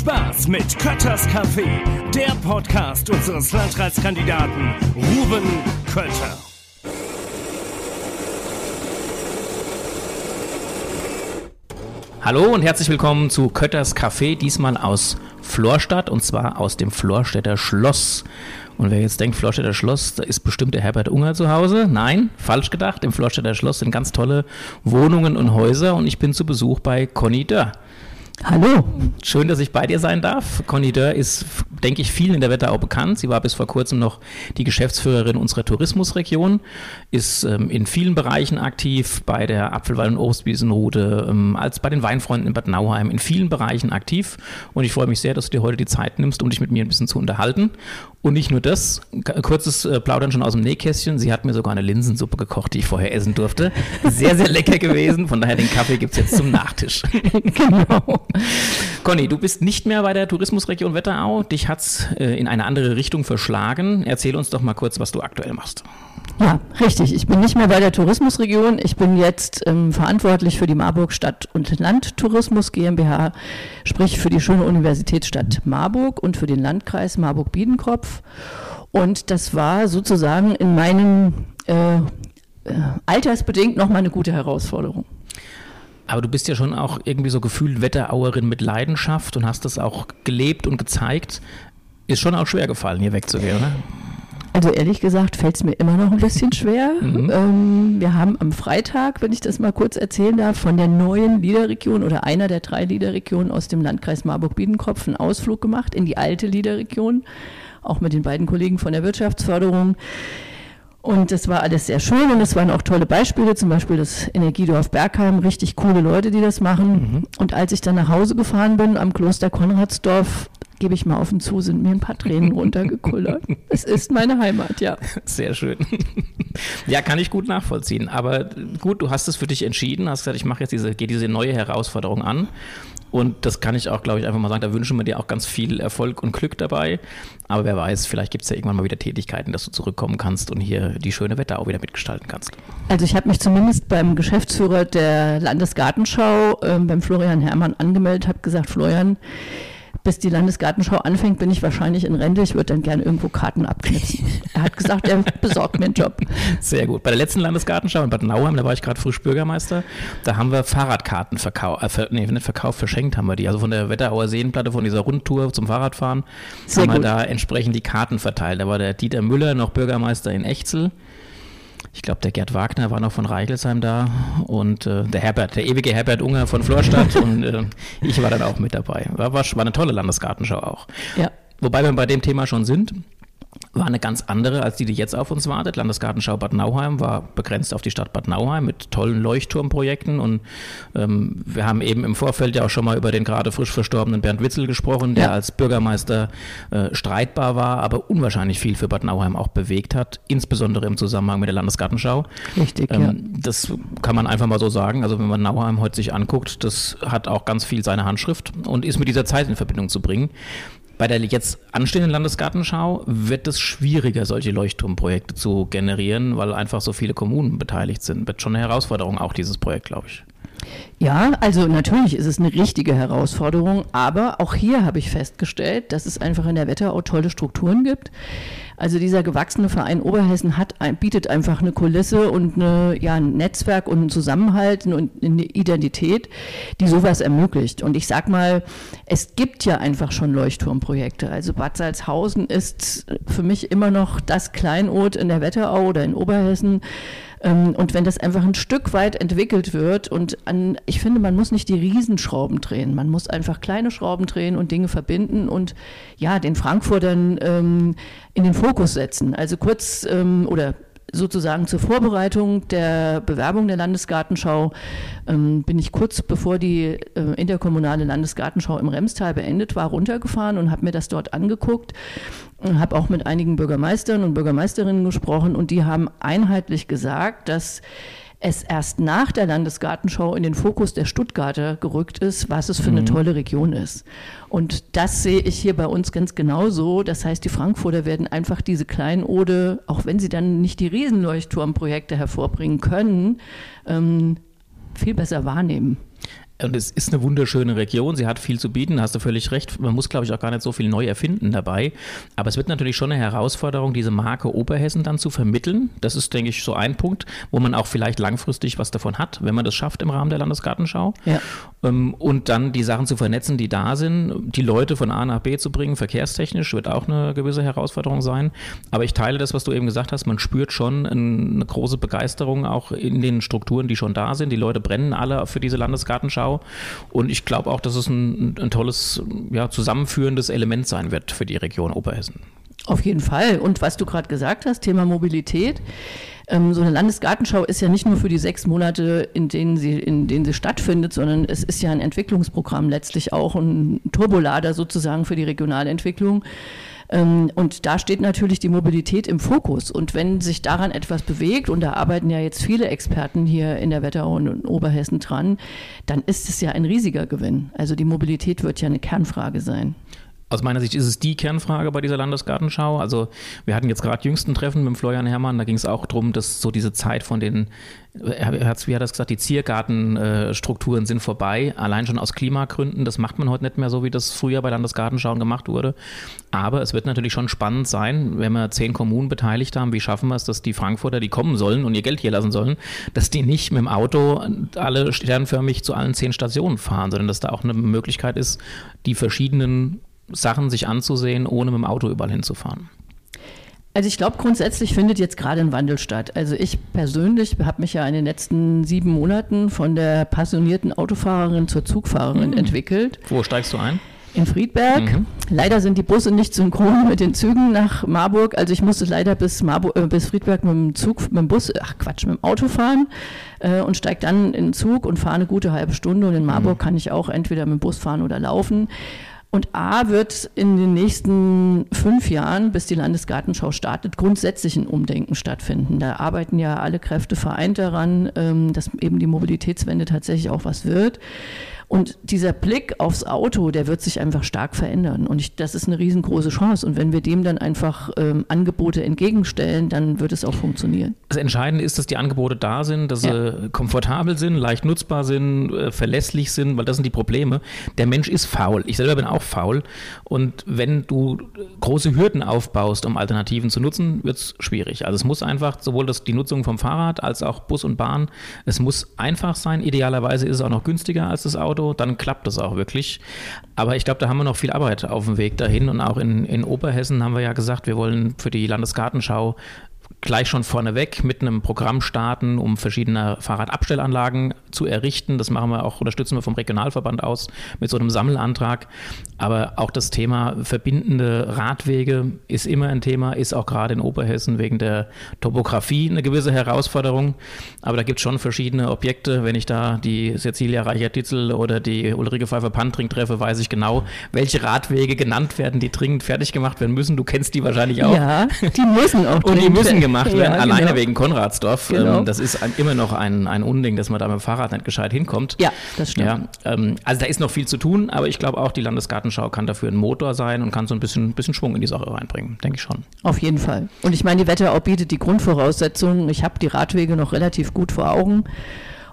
Spaß mit Kötters Café, der Podcast unseres Landratskandidaten Ruben Kötter. Hallo und herzlich willkommen zu Kötters Café, diesmal aus Florstadt und zwar aus dem Florstädter Schloss. Und wer jetzt denkt, Florstädter Schloss, da ist bestimmt der Herbert Unger zu Hause. Nein, falsch gedacht. Im Florstädter Schloss sind ganz tolle Wohnungen und Häuser und ich bin zu Besuch bei Conny Dörr. Hallo. Schön, dass ich bei dir sein darf. Conny Dörr ist, denke ich, vielen in der Wetterau bekannt. Sie war bis vor kurzem noch die Geschäftsführerin unserer Tourismusregion, ist ähm, in vielen Bereichen aktiv, bei der Apfelwald- und Obstwiesenroute, ähm, als bei den Weinfreunden in Bad Nauheim, in vielen Bereichen aktiv. Und ich freue mich sehr, dass du dir heute die Zeit nimmst, um dich mit mir ein bisschen zu unterhalten. Und nicht nur das, kurzes äh, Plaudern schon aus dem Nähkästchen. Sie hat mir sogar eine Linsensuppe gekocht, die ich vorher essen durfte. Sehr, sehr lecker gewesen. Von daher den Kaffee gibt es jetzt zum Nachtisch. genau. Conny, du bist nicht mehr bei der Tourismusregion Wetterau. Dich hat es äh, in eine andere Richtung verschlagen. Erzähl uns doch mal kurz, was du aktuell machst. Ja, richtig. Ich bin nicht mehr bei der Tourismusregion. Ich bin jetzt ähm, verantwortlich für die Marburg Stadt- und Landtourismus GmbH, sprich für die schöne Universitätsstadt Marburg und für den Landkreis Marburg-Biedenkopf. Und das war sozusagen in meinem äh, äh, altersbedingt nochmal eine gute Herausforderung. Aber du bist ja schon auch irgendwie so gefühlt Wetterauerin mit Leidenschaft und hast das auch gelebt und gezeigt. Ist schon auch schwer gefallen, hier wegzugehen, oder? Also ehrlich gesagt fällt es mir immer noch ein bisschen schwer. Mhm. Ähm, wir haben am Freitag, wenn ich das mal kurz erzählen darf, von der neuen Liederregion oder einer der drei Liederregionen aus dem Landkreis Marburg-Biedenkopf einen Ausflug gemacht in die alte Liederregion, auch mit den beiden Kollegen von der Wirtschaftsförderung. Und das war alles sehr schön und es waren auch tolle Beispiele, zum Beispiel das Energiedorf Bergheim, richtig coole Leute, die das machen. Mhm. Und als ich dann nach Hause gefahren bin am Kloster Konradsdorf, gebe ich mal offen zu, sind mir ein paar Tränen runtergekullert. es ist meine Heimat, ja. Sehr schön. Ja, kann ich gut nachvollziehen. Aber gut, du hast es für dich entschieden, hast gesagt, ich mache jetzt diese, gehe diese neue Herausforderung an. Und das kann ich auch, glaube ich, einfach mal sagen. Da wünschen wir dir auch ganz viel Erfolg und Glück dabei. Aber wer weiß, vielleicht gibt es ja irgendwann mal wieder Tätigkeiten, dass du zurückkommen kannst und hier die schöne Wetter auch wieder mitgestalten kannst. Also ich habe mich zumindest beim Geschäftsführer der Landesgartenschau, äh, beim Florian Herrmann, angemeldet, habe gesagt, Florian, bis die Landesgartenschau anfängt, bin ich wahrscheinlich in Rente. Ich würde dann gerne irgendwo Karten abknipsen. Er hat gesagt, er besorgt mir einen Job. Sehr gut. Bei der letzten Landesgartenschau in Bad Nauheim, da war ich gerade frisch Bürgermeister, da haben wir Fahrradkarten verkauft, äh, ver, nee, nicht verkauft, verschenkt haben wir die. Also von der Wetterauer Seenplatte, von dieser Rundtour zum Fahrradfahren, Sehr haben gut. wir da entsprechend die Karten verteilt. Da war der Dieter Müller noch Bürgermeister in Echzel. Ich glaube, der Gerd Wagner war noch von Reichelsheim da und äh, der Herbert, der ewige Herbert Unger von Florstadt und äh, ich war dann auch mit dabei. War, war, war eine tolle Landesgartenschau auch. Ja. Wobei wir bei dem Thema schon sind, war eine ganz andere als die, die jetzt auf uns wartet. Landesgartenschau Bad Nauheim war begrenzt auf die Stadt Bad Nauheim mit tollen Leuchtturmprojekten und ähm, wir haben eben im Vorfeld ja auch schon mal über den gerade frisch verstorbenen Bernd Witzel gesprochen, der ja. als Bürgermeister äh, streitbar war, aber unwahrscheinlich viel für Bad Nauheim auch bewegt hat, insbesondere im Zusammenhang mit der Landesgartenschau. Richtig, ähm, ja. Das kann man einfach mal so sagen. Also wenn man Nauheim heute sich anguckt, das hat auch ganz viel seine Handschrift und ist mit dieser Zeit in Verbindung zu bringen. Bei der jetzt anstehenden Landesgartenschau wird es schwieriger, solche Leuchtturmprojekte zu generieren, weil einfach so viele Kommunen beteiligt sind. Wird schon eine Herausforderung, auch dieses Projekt, glaube ich. Ja, also natürlich ist es eine richtige Herausforderung, aber auch hier habe ich festgestellt, dass es einfach in der Wetterau tolle Strukturen gibt. Also dieser gewachsene Verein Oberhessen hat, bietet einfach eine Kulisse und eine, ja, ein Netzwerk und einen Zusammenhalt und eine Identität, die sowas ermöglicht. Und ich sag mal, es gibt ja einfach schon Leuchtturmprojekte. Also Bad Salzhausen ist für mich immer noch das Kleinod in der Wetterau oder in Oberhessen, und wenn das einfach ein Stück weit entwickelt wird und an, ich finde, man muss nicht die Riesenschrauben drehen, man muss einfach kleine Schrauben drehen und Dinge verbinden und ja, den Frankfurtern ähm, in den Fokus setzen. Also kurz ähm, oder sozusagen zur Vorbereitung der Bewerbung der Landesgartenschau ähm, bin ich kurz bevor die äh, interkommunale Landesgartenschau im Remstal beendet war, runtergefahren und habe mir das dort angeguckt habe auch mit einigen Bürgermeistern und Bürgermeisterinnen gesprochen und die haben einheitlich gesagt, dass es erst nach der Landesgartenschau in den Fokus der Stuttgarter gerückt ist, was es für eine mhm. tolle Region ist. Und das sehe ich hier bei uns ganz genauso. Das heißt, die Frankfurter werden einfach diese Kleinode, auch wenn sie dann nicht die Riesenleuchtturmprojekte hervorbringen können, ähm, viel besser wahrnehmen. Und es ist eine wunderschöne Region, sie hat viel zu bieten, hast du völlig recht. Man muss, glaube ich, auch gar nicht so viel neu erfinden dabei. Aber es wird natürlich schon eine Herausforderung, diese Marke Oberhessen dann zu vermitteln. Das ist, denke ich, so ein Punkt, wo man auch vielleicht langfristig was davon hat, wenn man das schafft im Rahmen der Landesgartenschau. Ja. Ähm, und dann die Sachen zu vernetzen, die da sind, die Leute von A nach B zu bringen, verkehrstechnisch wird auch eine gewisse Herausforderung sein. Aber ich teile das, was du eben gesagt hast, man spürt schon eine große Begeisterung auch in den Strukturen, die schon da sind. Die Leute brennen alle für diese Landesgartenschau. Schau. Und ich glaube auch, dass es ein, ein tolles, ja, zusammenführendes Element sein wird für die Region Oberhessen. Auf jeden Fall. Und was du gerade gesagt hast, Thema Mobilität. Ähm, so eine Landesgartenschau ist ja nicht nur für die sechs Monate, in denen, sie, in denen sie stattfindet, sondern es ist ja ein Entwicklungsprogramm letztlich auch, ein Turbolader sozusagen für die Regionalentwicklung. Und da steht natürlich die Mobilität im Fokus. Und wenn sich daran etwas bewegt, und da arbeiten ja jetzt viele Experten hier in der Wetterau und in Oberhessen dran, dann ist es ja ein riesiger Gewinn. Also die Mobilität wird ja eine Kernfrage sein. Aus meiner Sicht ist es die Kernfrage bei dieser Landesgartenschau. Also wir hatten jetzt gerade jüngsten Treffen mit Florian Herrmann, da ging es auch darum, dass so diese Zeit von den, er wie hat das gesagt, die Ziergartenstrukturen sind vorbei, allein schon aus Klimagründen. Das macht man heute nicht mehr so, wie das früher bei Landesgartenschauen gemacht wurde. Aber es wird natürlich schon spannend sein, wenn wir zehn Kommunen beteiligt haben, wie schaffen wir es, dass die Frankfurter, die kommen sollen und ihr Geld hier lassen sollen, dass die nicht mit dem Auto alle sternförmig zu allen zehn Stationen fahren, sondern dass da auch eine Möglichkeit ist, die verschiedenen Sachen sich anzusehen, ohne mit dem Auto überall hinzufahren? Also ich glaube, grundsätzlich findet jetzt gerade ein Wandel statt. Also ich persönlich habe mich ja in den letzten sieben Monaten von der passionierten Autofahrerin zur Zugfahrerin mhm. entwickelt. Wo steigst du ein? In Friedberg. Mhm. Leider sind die Busse nicht synchron mit den Zügen nach Marburg. Also ich musste leider bis, Marburg, äh, bis Friedberg mit dem Zug, mit dem Bus, ach Quatsch, mit dem Auto fahren äh, und steige dann in den Zug und fahre eine gute halbe Stunde. Und in Marburg mhm. kann ich auch entweder mit dem Bus fahren oder laufen. Und A wird in den nächsten fünf Jahren, bis die Landesgartenschau startet, grundsätzlich ein Umdenken stattfinden. Da arbeiten ja alle Kräfte vereint daran, ähm, dass eben die Mobilitätswende tatsächlich auch was wird. Und dieser Blick aufs Auto, der wird sich einfach stark verändern. Und ich, das ist eine riesengroße Chance. Und wenn wir dem dann einfach ähm, Angebote entgegenstellen, dann wird es auch funktionieren. Das Entscheidende ist, dass die Angebote da sind, dass ja. sie komfortabel sind, leicht nutzbar sind, äh, verlässlich sind, weil das sind die Probleme. Der Mensch ist faul. Ich selber bin auch faul. Und wenn du große Hürden aufbaust, um Alternativen zu nutzen, wird es schwierig. Also es muss einfach sowohl das, die Nutzung vom Fahrrad als auch Bus und Bahn, es muss einfach sein. Idealerweise ist es auch noch günstiger als das Auto. Auto, dann klappt das auch wirklich. Aber ich glaube, da haben wir noch viel Arbeit auf dem Weg dahin. Und auch in, in Oberhessen haben wir ja gesagt, wir wollen für die Landesgartenschau gleich schon vorneweg mit einem Programm starten, um verschiedene Fahrradabstellanlagen zu errichten. Das machen wir auch, unterstützen wir vom Regionalverband aus mit so einem Sammelantrag. Aber auch das Thema verbindende Radwege ist immer ein Thema, ist auch gerade in Oberhessen wegen der Topografie eine gewisse Herausforderung. Aber da gibt es schon verschiedene Objekte. Wenn ich da die Cecilia Reicher-Ditzel oder die Ulrike Pfeiffer-Pantring treffe, weiß ich genau, welche Radwege genannt werden, die dringend fertig gemacht werden müssen. Du kennst die wahrscheinlich auch. Ja, die müssen auch. Und die müssen gemacht werden, ja, alleine genau. wegen Konradsdorf. Genau. Ähm, das ist immer noch ein, ein Unding, dass man da mit dem Fahrrad nicht gescheit hinkommt. Ja, das stimmt. Ja, ähm, also da ist noch viel zu tun, aber ich glaube auch, die Landesgartenschau kann dafür ein Motor sein und kann so ein bisschen, bisschen Schwung in die Sache reinbringen, denke ich schon. Auf jeden Fall. Und ich meine, die Wetterau bietet die Grundvoraussetzungen. Ich habe die Radwege noch relativ gut vor Augen.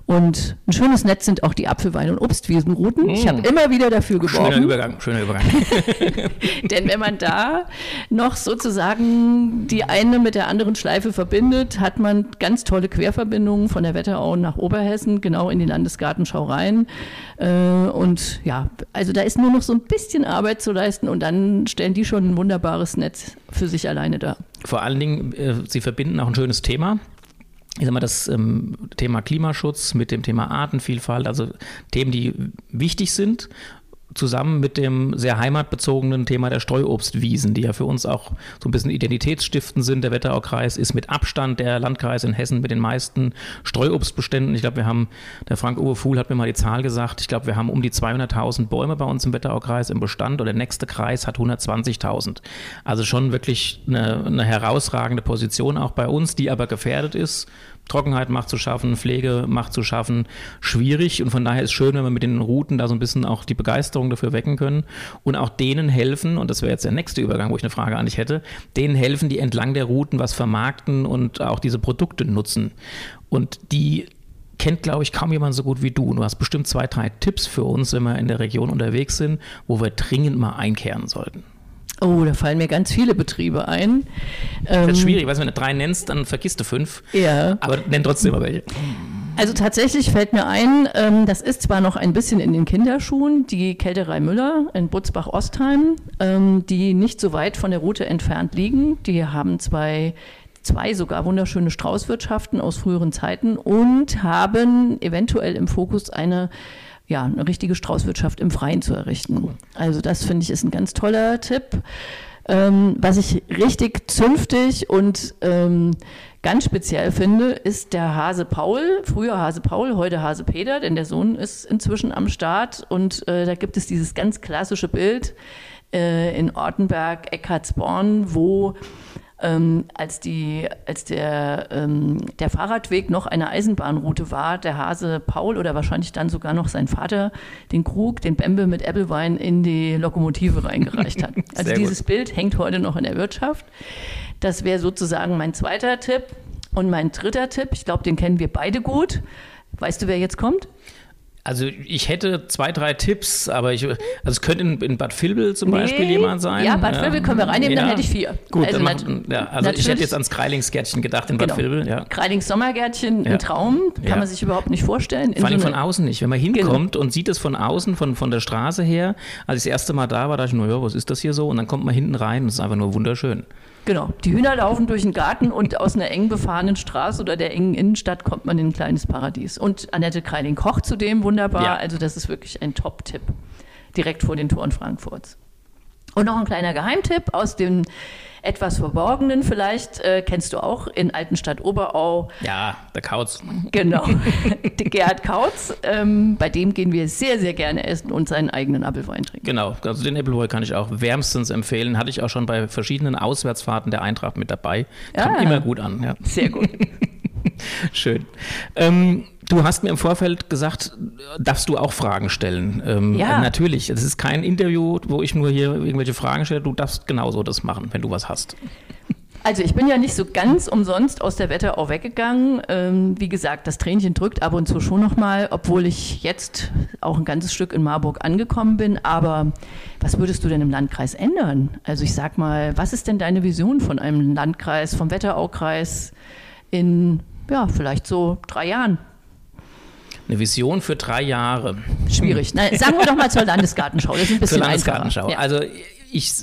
Und ein schönes Netz sind auch die Apfelwein- und Obstwiesenrouten. Mm. Ich habe immer wieder dafür geworben. Schöner Übergang, schöner Übergang. Denn wenn man da noch sozusagen die eine mit der anderen Schleife verbindet, hat man ganz tolle Querverbindungen von der Wetterau nach Oberhessen, genau in die Landesgartenschau rein. Äh, und ja, also da ist nur noch so ein bisschen Arbeit zu leisten und dann stellen die schon ein wunderbares Netz für sich alleine dar. Vor allen Dingen, äh, sie verbinden auch ein schönes Thema ich sag mal, das ähm, Thema Klimaschutz mit dem Thema Artenvielfalt, also Themen, die wichtig sind zusammen mit dem sehr heimatbezogenen Thema der Streuobstwiesen, die ja für uns auch so ein bisschen identitätsstiftend sind. Der Wetteraukreis ist mit Abstand der Landkreis in Hessen mit den meisten Streuobstbeständen. Ich glaube, wir haben, der Frank-Uwe Fuhl hat mir mal die Zahl gesagt, ich glaube, wir haben um die 200.000 Bäume bei uns im Wetteraukreis im Bestand und der nächste Kreis hat 120.000. Also schon wirklich eine, eine herausragende Position auch bei uns, die aber gefährdet ist Trockenheit macht zu schaffen, Pflege macht zu schaffen, schwierig. Und von daher ist es schön, wenn wir mit den Routen da so ein bisschen auch die Begeisterung dafür wecken können und auch denen helfen, und das wäre jetzt der nächste Übergang, wo ich eine Frage an dich hätte, denen helfen, die entlang der Routen was vermarkten und auch diese Produkte nutzen. Und die kennt, glaube ich, kaum jemand so gut wie du. Du hast bestimmt zwei, drei Tipps für uns, wenn wir in der Region unterwegs sind, wo wir dringend mal einkehren sollten. Oh, da fallen mir ganz viele Betriebe ein. Das ist schwierig, weil wenn du drei nennst, dann vergisst du fünf. Ja. Aber nenn trotzdem mal welche. Also tatsächlich fällt mir ein, ähm, das ist zwar noch ein bisschen in den Kinderschuhen, die Kälterei Müller in Butzbach-Ostheim, ähm, die nicht so weit von der Route entfernt liegen. Die haben zwei zwei sogar wunderschöne Straußwirtschaften aus früheren Zeiten und haben eventuell im Fokus eine ja, eine richtige Straußwirtschaft im Freien zu errichten. Also das finde ich ist ein ganz toller Tipp. Ähm, was ich richtig zünftig und ähm, ganz speziell finde, ist der Hase Paul. Früher Hase Paul, heute Hase Peter, denn der Sohn ist inzwischen am Start und äh, da gibt es dieses ganz klassische Bild äh, in Ortenberg, Eckartsborn, wo ähm, als, die, als der, ähm, der Fahrradweg noch eine Eisenbahnroute war, der Hase Paul oder wahrscheinlich dann sogar noch sein Vater den Krug, den Bembe mit Äppelwein in die Lokomotive reingereicht hat. Also dieses Bild hängt heute noch in der Wirtschaft. Das wäre sozusagen mein zweiter Tipp. Und mein dritter Tipp, ich glaube, den kennen wir beide gut. Weißt du, wer jetzt kommt? Also ich hätte zwei, drei Tipps, aber ich, also es könnte in, in Bad Vilbel zum nee. Beispiel jemand sein. Ja, Bad Vilbel können wir reinnehmen, ja. dann hätte ich vier. Gut, also, mach, ja, also ich hätte jetzt ans Kreilingsgärtchen gedacht in Bad genau. Vilbel. Ja. Kreilings Sommergärtchen, ein Traum, kann man sich überhaupt nicht vorstellen. Vor allem so von außen nicht. Wenn man hinkommt genau. und sieht es von außen, von, von der Straße her, als ich das erste Mal da war, dachte ich nur, ja, was ist das hier so? Und dann kommt man hinten rein und es ist einfach nur wunderschön. Genau. Die Hühner laufen durch den Garten und aus einer eng befahrenen Straße oder der engen Innenstadt kommt man in ein kleines Paradies. Und Annette Kreiling kocht zudem wunderbar. Ja. Also das ist wirklich ein Top-Tipp. Direkt vor den Toren Frankfurts. Und noch ein kleiner Geheimtipp aus dem etwas Verborgenen vielleicht, äh, kennst du auch in Altenstadt Oberau. Ja, der Kautz. Genau, der Gerhard Kautz. Ähm, bei dem gehen wir sehr, sehr gerne essen und seinen eigenen Apfelwein trinken. Genau, also den Apfelwein kann ich auch wärmstens empfehlen. Hatte ich auch schon bei verschiedenen Auswärtsfahrten der Eintracht mit dabei. Kam ja, immer gut an. Ja. Sehr gut. Schön. Ähm, du hast mir im Vorfeld gesagt, darfst du auch Fragen stellen? Ähm, ja. Natürlich. Es ist kein Interview, wo ich nur hier irgendwelche Fragen stelle. Du darfst genauso das machen, wenn du was hast. Also ich bin ja nicht so ganz umsonst aus der Wetterau weggegangen. Ähm, wie gesagt, das Tränchen drückt ab und zu schon nochmal, obwohl ich jetzt auch ein ganzes Stück in Marburg angekommen bin. Aber was würdest du denn im Landkreis ändern? Also ich sag mal, was ist denn deine Vision von einem Landkreis, vom Wetteraukreis in ja, vielleicht so drei Jahren. Eine Vision für drei Jahre. Schwierig. Nein, sagen wir doch mal zur Landesgartenschau. Das ist ein bisschen zur Landesgartenschau. Ja. Also ich,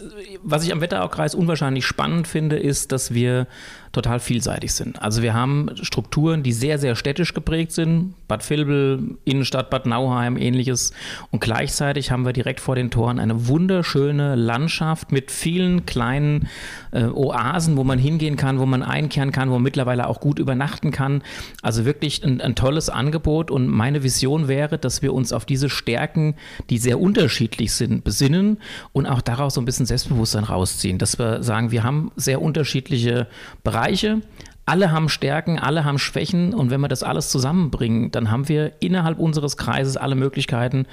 was ich am Wetteraukreis unwahrscheinlich spannend finde, ist, dass wir total vielseitig sind. Also wir haben Strukturen, die sehr, sehr städtisch geprägt sind. Bad Vilbel, Innenstadt, Bad Nauheim, ähnliches. Und gleichzeitig haben wir direkt vor den Toren eine wunderschöne Landschaft mit vielen kleinen äh, Oasen, wo man hingehen kann, wo man einkehren kann, wo man mittlerweile auch gut übernachten kann. Also wirklich ein, ein tolles Angebot. Und meine Vision wäre, dass wir uns auf diese Stärken, die sehr unterschiedlich sind, besinnen und auch daraus so ein bisschen Selbstbewusstsein rausziehen. Dass wir sagen, wir haben sehr unterschiedliche Bereiche Bereiche. Alle haben Stärken, alle haben Schwächen und wenn wir das alles zusammenbringen, dann haben wir innerhalb unseres Kreises alle Möglichkeiten,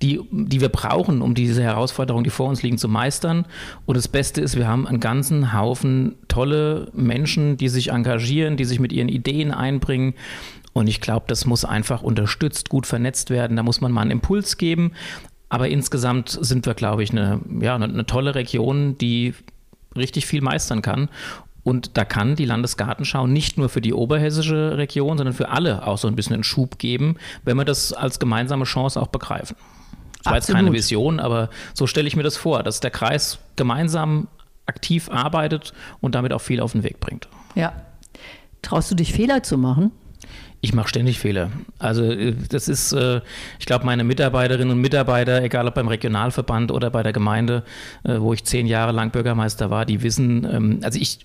die, die wir brauchen, um diese Herausforderungen, die vor uns liegen, zu meistern. Und das Beste ist, wir haben einen ganzen Haufen tolle Menschen, die sich engagieren, die sich mit ihren Ideen einbringen. Und ich glaube, das muss einfach unterstützt, gut vernetzt werden. Da muss man mal einen Impuls geben. Aber insgesamt sind wir, glaube ich, eine, ja, eine, eine tolle Region, die richtig viel meistern kann. Und da kann die Landesgartenschau nicht nur für die oberhessische Region, sondern für alle auch so ein bisschen einen Schub geben, wenn wir das als gemeinsame Chance auch begreifen. Das war jetzt keine Vision, aber so stelle ich mir das vor, dass der Kreis gemeinsam aktiv arbeitet und damit auch viel auf den Weg bringt. Ja. Traust du dich Fehler zu machen? Ich mache ständig Fehler. Also äh, das ist, äh, ich glaube, meine Mitarbeiterinnen und Mitarbeiter, egal ob beim Regionalverband oder bei der Gemeinde, äh, wo ich zehn Jahre lang Bürgermeister war, die wissen, ähm, also ich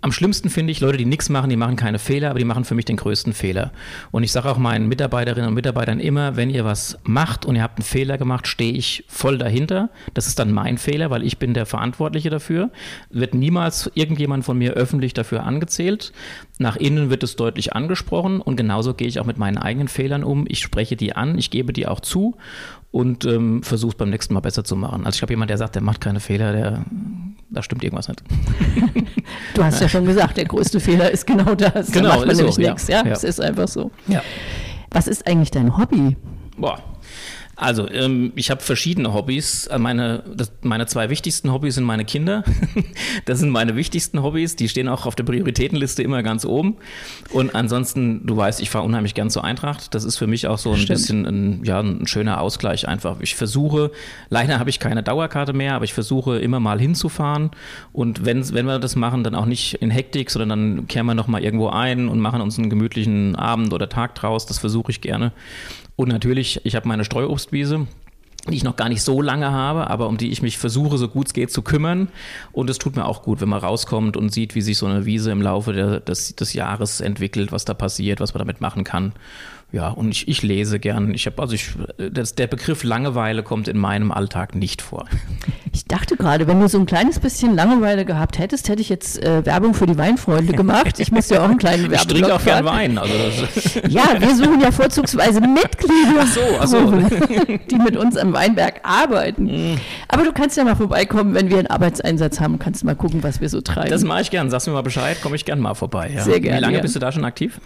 am schlimmsten finde ich Leute, die nichts machen, die machen keine Fehler, aber die machen für mich den größten Fehler. Und ich sage auch meinen Mitarbeiterinnen und Mitarbeitern immer, wenn ihr was macht und ihr habt einen Fehler gemacht, stehe ich voll dahinter. Das ist dann mein Fehler, weil ich bin der Verantwortliche dafür. Wird niemals irgendjemand von mir öffentlich dafür angezählt. Nach innen wird es deutlich angesprochen und genauso gehe ich auch mit meinen eigenen Fehlern um. Ich spreche die an, ich gebe die auch zu und ähm, versuche es beim nächsten Mal besser zu machen. Also ich habe jemand, der sagt, der macht keine Fehler, der, da stimmt irgendwas nicht. Du hast ja schon gesagt, der größte Fehler ist genau das. Genau, da macht man ist nämlich so, ja. nichts. Ja, Ja. es ist einfach so. Ja. Was ist eigentlich dein Hobby? Boah. Also, ähm, ich habe verschiedene Hobbys. Äh, Meine, das, meine zwei wichtigsten Hobbys sind meine Kinder. Das sind meine wichtigsten Hobbys. Die stehen auch auf der Prioritätenliste immer ganz oben. Und ansonsten, du weißt, ich fahre unheimlich gern zur Eintracht. Das ist für mich auch so ein Stimmt. bisschen ein, ja, ein schöner Ausgleich einfach. Ich versuche, leider habe ich keine Dauerkarte mehr, aber ich versuche immer mal hinzufahren. Und wenn, wenn wir das machen, dann auch nicht in Hektik, sondern dann kehren wir nochmal irgendwo ein und machen uns einen gemütlichen Abend oder Tag draus. Das versuche ich gerne. Und natürlich, ich habe meine Streuobstwiese, die ich noch gar nicht so lange habe, aber um die ich mich versuche, so gut es geht, zu kümmern. Und es tut mir auch gut, wenn man rauskommt und sieht, wie sich so eine Wiese im Laufe der, des, des Jahres entwickelt, was da passiert, was man damit machen kann. Ja, und ich, ich lese gern. Ich habe also ich, das, der Begriff Langeweile kommt in meinem Alltag nicht vor. Ich dachte gerade, wenn du so ein kleines bisschen Langeweile gehabt hättest, hätte ich jetzt äh, Werbung für die Weinfreunde gemacht. Ich muss ja auch einen kleinen Ich Werbeblock trinke auch gern. Wein. Also Ja, wir suchen ja vorzugsweise Mitglieder, Ach so, ach so. die mit uns am Weinberg arbeiten. Mhm. Aber du kannst ja mal vorbeikommen, wenn wir einen Arbeitseinsatz haben, kannst mal gucken, was wir so treiben. das mache ich gern. Sagst mir mal Bescheid, komme ich gern mal vorbei. Ja. Sehr gerne, Wie lange ja. bist du da schon aktiv?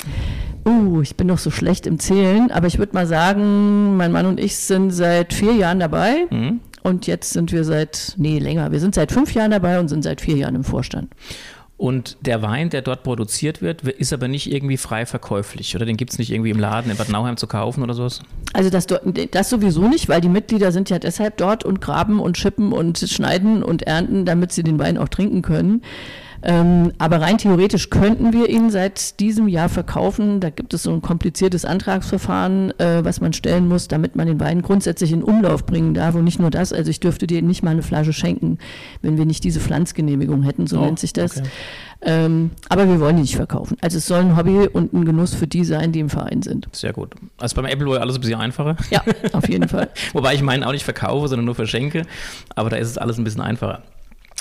Uh, ich bin noch so schlecht im Zählen, aber ich würde mal sagen, mein Mann und ich sind seit vier Jahren dabei. Mhm. Und jetzt sind wir seit, nee, länger. Wir sind seit fünf Jahren dabei und sind seit vier Jahren im Vorstand. Und der Wein, der dort produziert wird, ist aber nicht irgendwie frei verkäuflich. Oder den gibt es nicht irgendwie im Laden in Bad Nauheim zu kaufen oder sowas? Also das, das sowieso nicht, weil die Mitglieder sind ja deshalb dort und graben und schippen und schneiden und ernten, damit sie den Wein auch trinken können. Ähm, aber rein theoretisch könnten wir ihn seit diesem Jahr verkaufen. Da gibt es so ein kompliziertes Antragsverfahren, äh, was man stellen muss, damit man den Wein grundsätzlich in Umlauf bringen darf. Und nicht nur das, also ich dürfte dir nicht mal eine Flasche schenken, wenn wir nicht diese Pflanzgenehmigung hätten, so Oh, nennt sich das. okay. Ähm, aber wir wollen die nicht verkaufen. Also es soll ein Hobby und ein Genuss für die sein, die im Verein sind. Sehr gut. Also beim Appleboy alles ein bisschen einfacher. Ja, auf jeden Fall. Wobei ich meinen auch nicht verkaufe, sondern nur verschenke. Aber da ist es alles ein bisschen einfacher.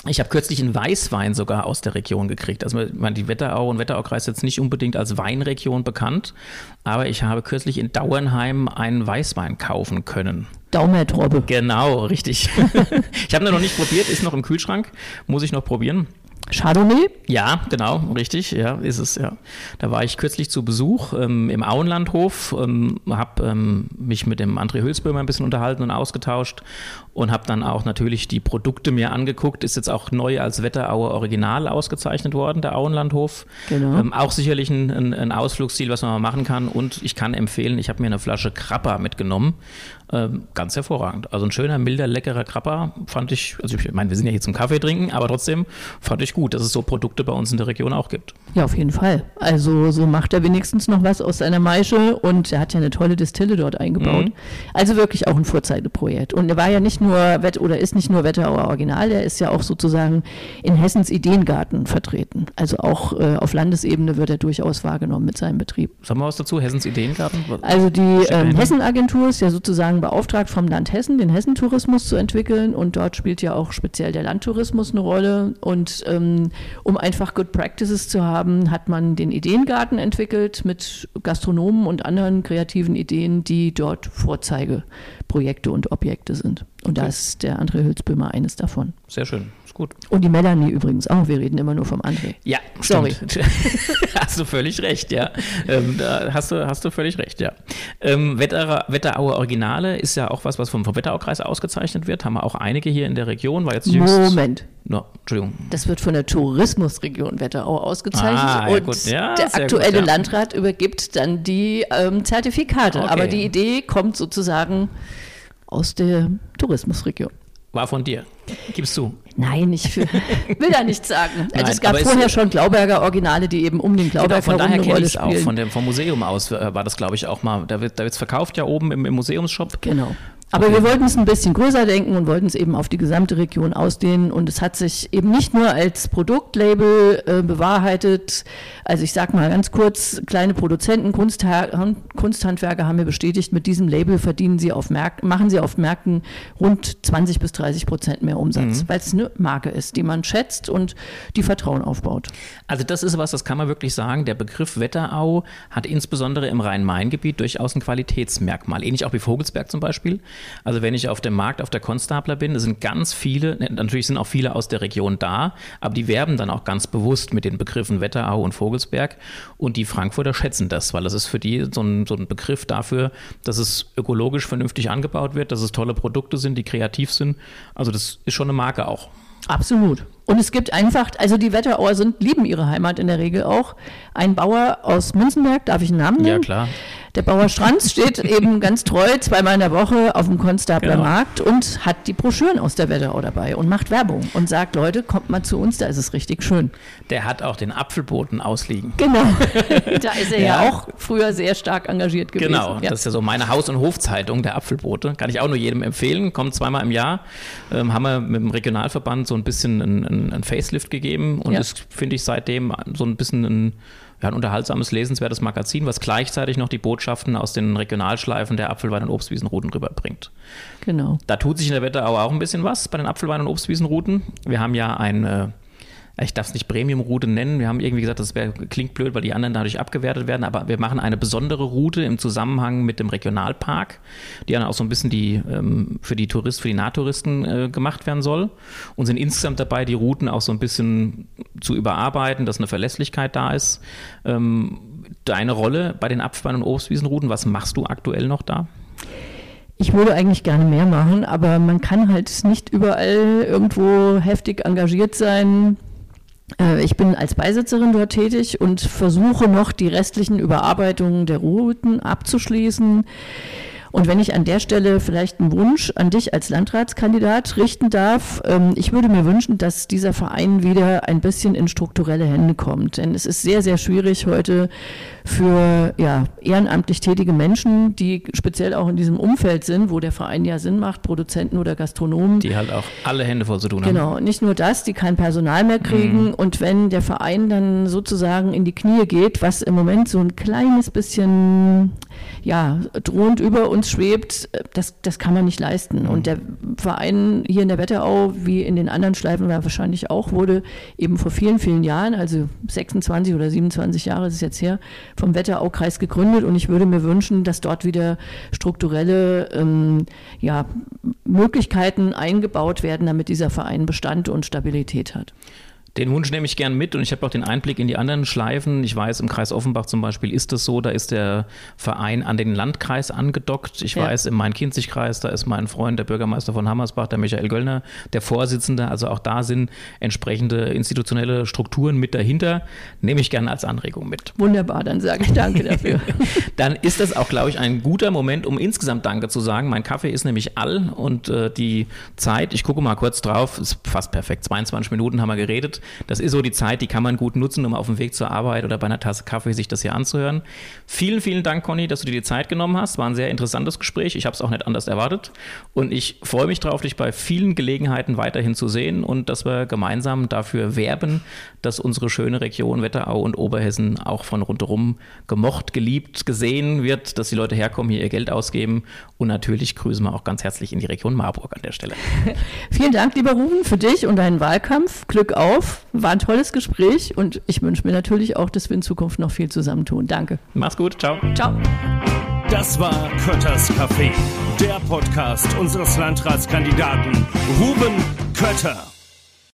Ich habe kürzlich einen Weißwein sogar aus der Region gekriegt. Also ich meine, die Wetterau und Wetteraukreis ist jetzt nicht unbedingt als Weinregion bekannt, aber ich habe kürzlich in Dauernheim einen Weißwein kaufen können. Daumertrobbe. Genau, richtig. ich habe ihn noch nicht probiert, ist noch im Kühlschrank, muss ich noch probieren. Chardonnay? Ja, genau, richtig, ja, ist es, ja. Da war ich kürzlich zu Besuch ähm, im Auenlandhof, ähm, habe ähm, mich mit dem André Hülsböhmer ein bisschen unterhalten und ausgetauscht und habe dann auch natürlich die Produkte mir angeguckt. Ist jetzt auch neu als Wetterauer Original ausgezeichnet worden, der Auenlandhof. Genau. Ähm, auch sicherlich ein, ein, ein Ausflugsziel, was man mal machen kann. Und ich kann empfehlen, ich habe mir eine Flasche Krapper mitgenommen. Ähm, ganz hervorragend. Also ein schöner, milder, leckerer Krapper fand ich, also ich meine, wir sind ja hier zum Kaffee trinken, aber trotzdem fand ich gut, dass es so Produkte bei uns in der Region auch gibt. Ja, auf jeden Fall. Also so macht er wenigstens noch was aus seiner Maische und er hat ja eine tolle Distille dort eingebaut. Mhm. Also wirklich auch ein Vorzeigeprojekt. Und er war ja nicht nur Wett oder ist nicht nur Wetterauer Original, er ist ja auch sozusagen in Hessens Ideengarten vertreten. Also auch äh, auf Landesebene wird er durchaus wahrgenommen mit seinem Betrieb. Sagen wir was dazu? Hessens Ideengarten? Also die ähm. Hessenagentur ist ja sozusagen beauftragt vom Land Hessen, den Hessentourismus zu entwickeln und dort spielt ja auch speziell der Landtourismus eine Rolle und ähm, um einfach Good Practices zu haben, hat man den Ideengarten entwickelt mit Gastronomen und anderen kreativen Ideen, die dort Vorzeigeprojekte und Objekte sind. Und da Okay. ist der André Hülsböhmer eines davon. Sehr schön, ist gut. Und die Melanie übrigens auch, wir reden immer nur vom André. Ja, Sorry. hast du völlig recht, ja. Ähm, da hast du, hast du völlig recht, ja. Ähm, Wetterer, Wetterauer Originale ist ja auch was, was vom, vom Wetteraukreis ausgezeichnet wird. Haben wir auch einige hier in der Region. War jetzt jüngst. Moment. No, Entschuldigung. Das wird von der Tourismusregion Wetterau ausgezeichnet Ah, ja und. Ja, der aktuelle gut, ja. Landrat übergibt dann die ähm, Zertifikate. Okay. Aber die Idee kommt sozusagen aus der Tourismusregion. War von dir. Gibst du. Nein, ich will da nichts sagen. Also Nein, es gab aber es- vorher schon Glauberger Originale, die eben um den Genau, Glauberg von herum daher kenne ich es auch. Von dem, vom Museum aus äh, war das, glaube ich, auch mal. Da wird es verkauft ja oben im, im Museumsshop. genau. Aber wir wollten es ein bisschen größer denken und wollten es eben auf die gesamte Region ausdehnen. Und es hat sich eben nicht nur als Produktlabel äh, bewahrheitet. Also ich sage mal ganz kurz, kleine Produzenten, Kunstha Kunsthandwerker haben mir bestätigt, mit diesem Label verdienen sie auf Märk machen sie auf Märkten rund 20 bis 30 Prozent mehr Umsatz, mhm. weil es eine Marke ist, die man schätzt und die Vertrauen aufbaut. Also das ist was, das kann man wirklich sagen. Der Begriff Wetterau hat insbesondere im Rhein-Main-Gebiet durchaus ein Qualitätsmerkmal. Ähnlich auch wie Vogelsberg zum Beispiel. Also wenn ich auf dem Markt auf der Konstabler bin, es sind ganz viele, ne, natürlich sind auch viele aus der Region da, aber die werben dann auch ganz bewusst mit den Begriffen Wetterau und Vogelsberg. Und die Frankfurter schätzen das, weil das ist für die so ein, so ein Begriff dafür, dass es ökologisch vernünftig angebaut wird, dass es tolle Produkte sind, die kreativ sind. Also das ist schon eine Marke auch. Absolut. Und es gibt einfach, also die Wetterauer sind, lieben ihre Heimat in der Regel auch. Ein Bauer aus Münzenberg, darf ich einen Namen nennen? Ja, klar. Der Bauer Stranz steht eben ganz treu zweimal in der Woche auf dem Konstabler genau. Markt und hat die Broschüren aus der Wetterau dabei und macht Werbung und sagt, Leute, kommt mal zu uns, da ist es richtig schön. Der hat auch den Apfelboten ausliegen. Genau, da ist er ja. ja. auch früher sehr stark engagiert gewesen. Genau, ja. das ist ja so meine Haus- und Hofzeitung, der Apfelbote. Kann ich auch nur jedem empfehlen, kommt zweimal im Jahr. Ähm, haben wir mit dem Regionalverband so ein bisschen ein, ein Facelift gegeben und ja. ist, finde ich, seitdem so ein bisschen ein ein unterhaltsames, lesenswertes Magazin, was gleichzeitig noch die Botschaften aus den Regionalschleifen der Apfelwein- und Obstwiesenrouten rüberbringt. Genau. Da tut sich in der Wetterau auch ein bisschen was bei den Apfelwein- und Obstwiesenrouten. Wir haben ja ein äh, ich darf es nicht Premium-Route nennen. Wir haben irgendwie gesagt, das wär, klingt blöd, weil die anderen dadurch abgewertet werden, aber wir machen eine besondere Route im Zusammenhang mit dem Regionalpark, die dann auch so ein bisschen die, ähm, für die Touristen, für die Nahtouristen äh, gemacht werden soll und sind insgesamt dabei, die Routen auch so ein bisschen zu überarbeiten, dass eine Verlässlichkeit da ist. Ähm, deine Rolle bei den Abspann- und Obstwiesenrouten, was machst du aktuell noch da? Ich würde eigentlich gerne mehr machen, aber man kann halt nicht überall irgendwo heftig engagiert sein. Äh, ich bin als Beisitzerin dort tätig und versuche noch die restlichen Überarbeitungen der Routen abzuschließen. Und wenn ich an der Stelle vielleicht einen Wunsch an dich als Landratskandidat richten darf, ähm, ich würde mir wünschen, dass dieser Verein wieder ein bisschen in strukturelle Hände kommt. Denn es ist sehr, sehr schwierig heute für ja, ehrenamtlich tätige Menschen, die speziell auch in diesem Umfeld sind, wo der Verein ja Sinn macht, Produzenten oder Gastronomen. Die halt auch alle Hände voll zu tun haben. Genau, nicht nur das, die kein Personal mehr kriegen. Mhm. Und wenn der Verein dann sozusagen in die Knie geht, was im Moment so ein kleines bisschen ja, drohend über uns schwebt, das, das kann man nicht leisten. Mhm. Und der Verein hier in der Wetterau, wie in den anderen Schleifen wahrscheinlich auch, wurde eben vor vielen, vielen Jahren, also 26 oder 27 Jahre ist es jetzt her, vom Wetteraukreis gegründet. Und ich würde mir wünschen, dass dort wieder strukturelle ähm, ja, Möglichkeiten eingebaut werden, damit dieser Verein Bestand und Stabilität hat. Den Wunsch nehme ich gern mit und ich habe auch den Einblick in die anderen Schleifen. Ich weiß, im Kreis Offenbach zum Beispiel ist es so, da ist der Verein an den Landkreis angedockt. Ich ja. weiß, im Main-Kinzig-Kreis, da ist mein Freund, der Bürgermeister von Hammersbach, der Michael Göllner, der Vorsitzende. Also auch da sind entsprechende institutionelle Strukturen mit dahinter. Nehme ich gerne als Anregung mit. Wunderbar, dann sage ich danke dafür. dann ist das auch, glaube ich, ein guter Moment, um insgesamt Danke zu sagen. Mein Kaffee ist nämlich all und äh, die Zeit, ich gucke mal kurz drauf, ist fast perfekt. 22 Minuten haben wir geredet. Das ist so die Zeit, die kann man gut nutzen, um auf dem Weg zur Arbeit oder bei einer Tasse Kaffee sich das hier anzuhören. Vielen, vielen Dank, Conny, dass du dir die Zeit genommen hast. War ein sehr interessantes Gespräch. Ich habe es auch nicht anders erwartet. Und ich freue mich darauf, dich bei vielen Gelegenheiten weiterhin zu sehen und dass wir gemeinsam dafür werben, dass unsere schöne Region Wetterau und Oberhessen auch von rundherum gemocht, geliebt, gesehen wird, dass die Leute herkommen, hier ihr Geld ausgeben. Und natürlich grüßen wir auch ganz herzlich in die Region Marburg an der Stelle. Vielen Dank, lieber Ruben, für dich und deinen Wahlkampf. Glück auf. War ein tolles Gespräch und ich wünsche mir natürlich auch, dass wir in Zukunft noch viel zusammentun. Danke. Mach's gut. Ciao. Ciao. Das war Kötters Café, der Podcast unseres Landratskandidaten Ruben Kötter.